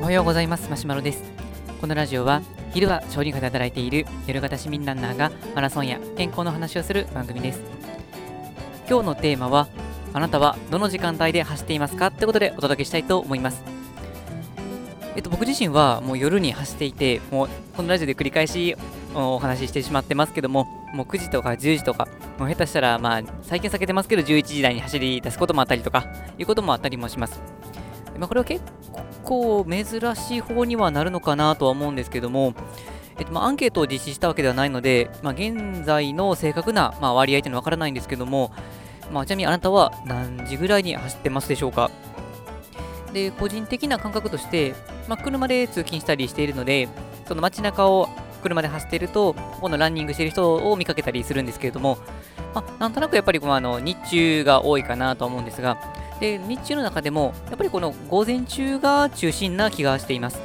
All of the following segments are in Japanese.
おはようございます。マシュマロです。このラジオは昼は小児科で働いている夜型市民ランナーがマラソンや健康の話をする番組です。今日のテーマはあなたはどの時間帯で走っていますか？ってことでお届けしたいと思います。えっと、僕自身はもう夜に走っていて、もうこのラジオで繰り返しお話ししてしまってますけども、もう9時とか10時とか、もう下手したら、まあ、最近避けてますけど、11時台に走り出すこともあったりとか、いうこともあったりもします。まあ、これは結構珍しい方にはなるのかなとは思うんですけども、えっとまあ、アンケートを実施したわけではないので、まあ、現在の正確な、まあ、割合というのはわからないんですけども、まあ、ちなみにあなたは何時ぐらいに走ってますでしょうか？で、個人的な感覚として、まあ、車で通勤したりしているので、その街中を車で走っていると、ここのランニングしている人を見かけたりするんですけれども、まあ、なんとなくやっぱりこのあの日中が多いかなと思うんですが、で日中の中でも、やっぱりこの午前中が中心な気がしています。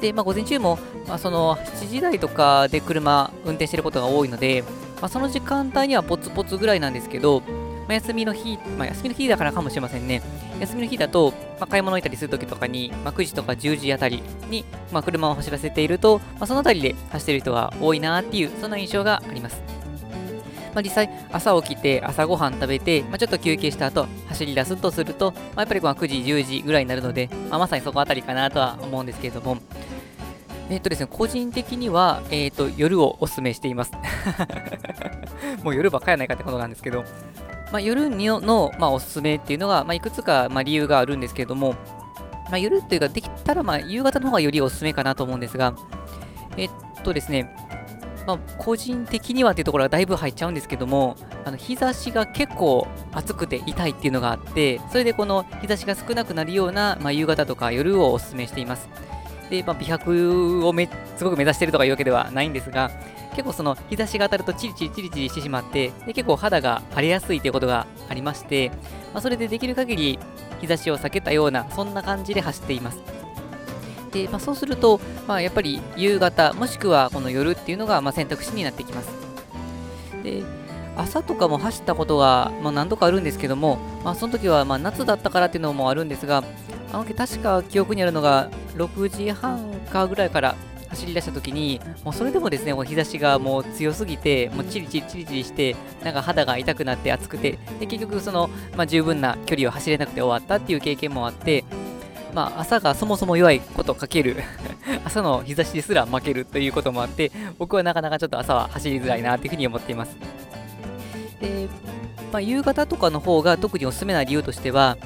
で、まあ、午前中も、まあ、その7時台とかで車運転していることが多いので、まあ、その時間帯にはポツポツぐらいなんですけど、まあ、休みの日、まあ、休みの日だからかもしれませんね。休みの日だと、まあ、買い物行ったりするときとかに、まあ、9時とか10時あたりに、まあ、車を走らせていると、まあ、そのあたりで走っている人が多いなっていう、そんな印象があります。まあ、実際、朝起きて、朝ごはん食べて、まあ、ちょっと休憩した後、走り出すとすると、まあ、やっぱり9時、10時ぐらいになるので、まあ、まさにそこあたりかなとは思うんですけれども、えっ、とですね、個人的には、えっ、と、夜をお勧めしています。もう夜ばっかやないかってことなんですけど、まあ、夜の、まあ、おすすめっていうのが、まあ、いくつか、まあ、理由があるんですけれども、まあ、夜っていうか、できたら、まあ、夕方の方がよりおすすめかなと思うんですが、えっとですね、まあ、個人的にはっていうところがだいぶ入っちゃうんですけども、あの日差しが結構暑くて痛いっていうのがあって、それでこの日差しが少なくなるような、まあ、夕方とか夜をお勧めしています。で、まあ、美白をめすごく目指しているとかいうわけではないんですが、結構その日差しが当たるとチリチリチリチリしてしまって、で結構肌が荒れやすいということがありまして、まあ、それでできる限り日差しを避けたような、そんな感じで走っています。で、まあ、そうすると、まあ、やっぱり夕方、もしくはこの夜っていうのがま選択肢になってきます。で、朝とかも走ったことが、ま何度かあるんですけども、まあ、その時はま夏だったからっていうのもあるんですが、あの時確か記憶にあるのが6時半かぐらいから走り出した時に、もうそれでもですね、もう日差しがもう強すぎて、もうチリチリチリチリして、なんか肌が痛くなって暑くて、で結局その、まあ、十分な距離を走れなくて終わったっていう経験もあって、まあ、朝がそもそも弱いことかける 朝の日差しですら負けるということもあって、僕はなかなかちょっと朝は走りづらいなというふうに思っています。で、まあ、夕方とかの方が特におすすめな理由としては、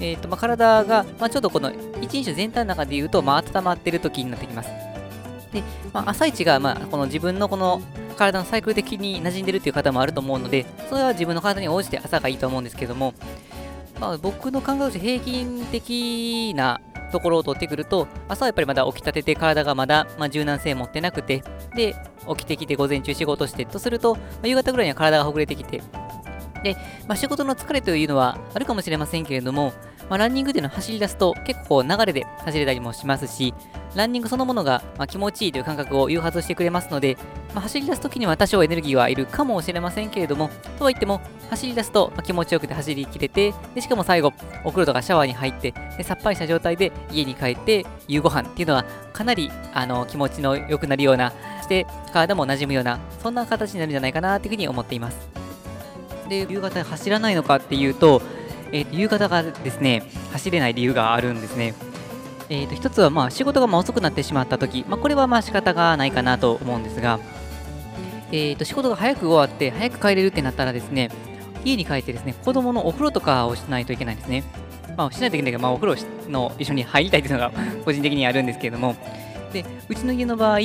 えーとまあ、体が、まあ、ちょっとこの一日全体の中で言うと、まあ、温まってる時になってきます。で、まあ、朝一が、まあ、この自分のこの体のサイクル的に馴染んでるっていう方もあると思うので、それは自分の体に応じて朝がいいと思うんですけども、まあ、僕の考えとして平均的なところを取ってくると、朝はやっぱりまだ起きたてて体がまだ、まあ、柔軟性持ってなくて、で、起きてきて午前中仕事してとすると、まあ、夕方ぐらいには体がほぐれてきて、で、まあ、仕事の疲れというのはあるかもしれませんけれども、まあ、ランニングでの走り出すと結構流れで走れたりもしますし、ランニングそのものが、ま、気持ちいいという感覚を誘発してくれますので、まあ、走り出すときには多少エネルギーはいるかもしれませんけれども、とはいっても、走り出すと、ま気持ちよくて走りきれてで、しかも最後、お風呂とかシャワーに入ってで、さっぱりした状態で家に帰って夕ご飯っていうのはかなりあの気持ちの良くなるような、そして体も馴染むような、そんな形になるんじゃないかなというふうに思っています。で、夕方走らないのかっていうと、えー、と夕方がですね、走れない理由があるんですね。えー、と一つはまあ仕事がま遅くなってしまったとき、まあ、これはまあ仕方がないかなと思うんですが、えー、と仕事が早く終わって早く帰れるってなったらですね、家に帰ってですね、子供のお風呂とかをしないといけないんですね。まあ、しないといけないけど、まあ、お風呂の一緒に入りたいというのが 個人的にあるんですけれども、でうちの家の場合、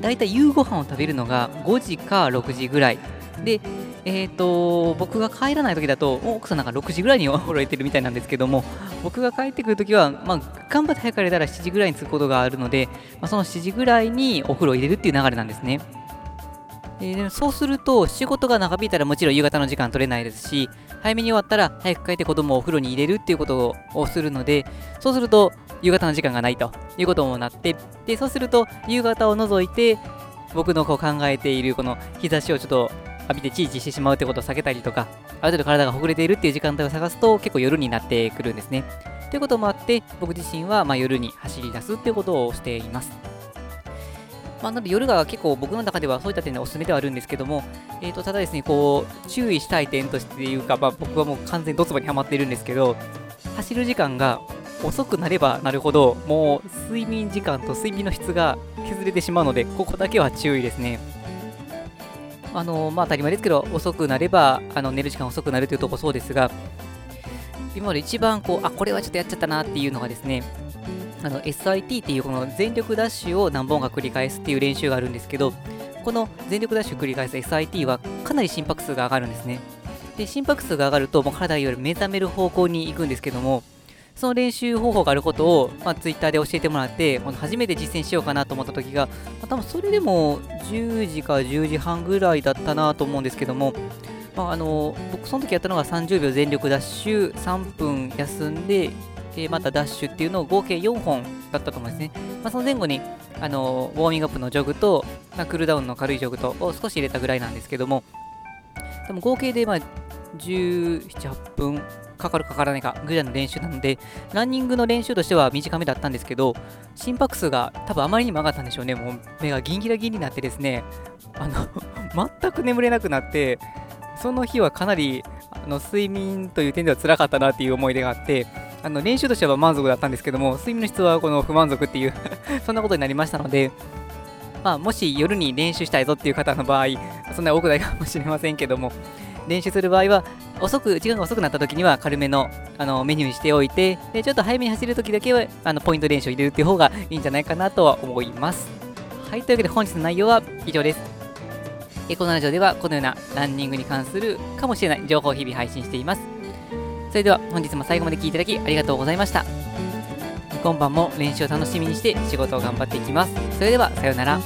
だいたい夕ご飯を食べるのが5時か6時ぐらい。で、え、ー、と、僕が帰らない時だと、奥さんなんか6時ぐらいにお風呂入ってるみたいなんですけども、僕が帰ってくる時は、まあ、頑張って早く帰れたら7時ぐらいに着くことがあるので、まあ、その7時ぐらいにお風呂を入れるっていう流れなんですね。えー、そうすると、仕事が長引いたらもちろん夕方の時間取れないですし、早めに終わったら早く帰って子供をお風呂に入れるっていうことをするので、そうすると夕方の時間がないということもなって、で、そうすると夕方を除いて、僕のこう考えているこの日差しをちょっと浴びてチーチしてしまうってことを避けたりとか、ある程度体がほぐれているっていう時間帯を探すと結構夜になってくるんですね。ということもあって、僕自身はま夜に走り出すっていうことをしています。まあ、なので夜が結構僕の中ではそういった点でおすすめではあるんですけども、えー、とただですね、こう、注意したい点としていうか、まあ、僕はもう完全にドツボにはまっているんですけど、走る時間が遅くなればなるほど、もう睡眠時間と睡眠の質が削れてしまうので、ここだけは注意ですね。あのまあ当たり前ですけど、遅くなればあの寝る時間遅くなるというところそうですが、今まで一番こう、あ、これはちょっとやっちゃったなっていうのがですね、あの SIT っていうこの全力ダッシュを何本か繰り返すっていう練習があるんですけど、この全力ダッシュ繰り返す SIT はかなり心拍数が上がるんですね。で、心拍数が上がると、もう体より目覚める方向に行くんですけども、その練習方法があることを、まあ、Twitter で教えてもらって、この初めて実践しようかなと思った時が、まあ、多分それでも10時か10時半ぐらいだったなと思うんですけども、まあ、あの僕その時やったのが30秒全力ダッシュ、3分休んで、えー、またダッシュっていうのを合計4本だったと思うんですね。まあ、その前後にあのウォーミングアップのジョグと、まあ、クールダウンの軽いジョグとを少し入れたぐらいなんですけども、でも合計でまあ17、8分かかるかからないかぐらいの練習なので、ランニングの練習としては短めだったんですけど、心拍数が多分あまりにも上がったんでしょうね。もう目がギンギラギンになってですね、あの 全く眠れなくなって、その日はかなりあの睡眠という点では辛かったなっていう思い出があって、あの練習としては満足だったんですけども、睡眠の質はこの不満足っていう そんなことになりましたので、まあ、もし夜に練習したいぞっていう方の場合、そんな多くないかもしれませんけども、練習する場合は、遅く、時間が遅くなった時には軽めのあのメニューにしておいて、でちょっと早めに走る時だけはあのポイント練習を入れるっていう方がいいんじゃないかなとは思います。はい、というわけで本日の内容は以上です。えこのラジオではこのようなランニングに関するかもしれない情報を日々配信しています。それでは本日も最後まで聴いていただきありがとうございました。今晩も練習を楽しみにして仕事を頑張っていきます。それではさようなら。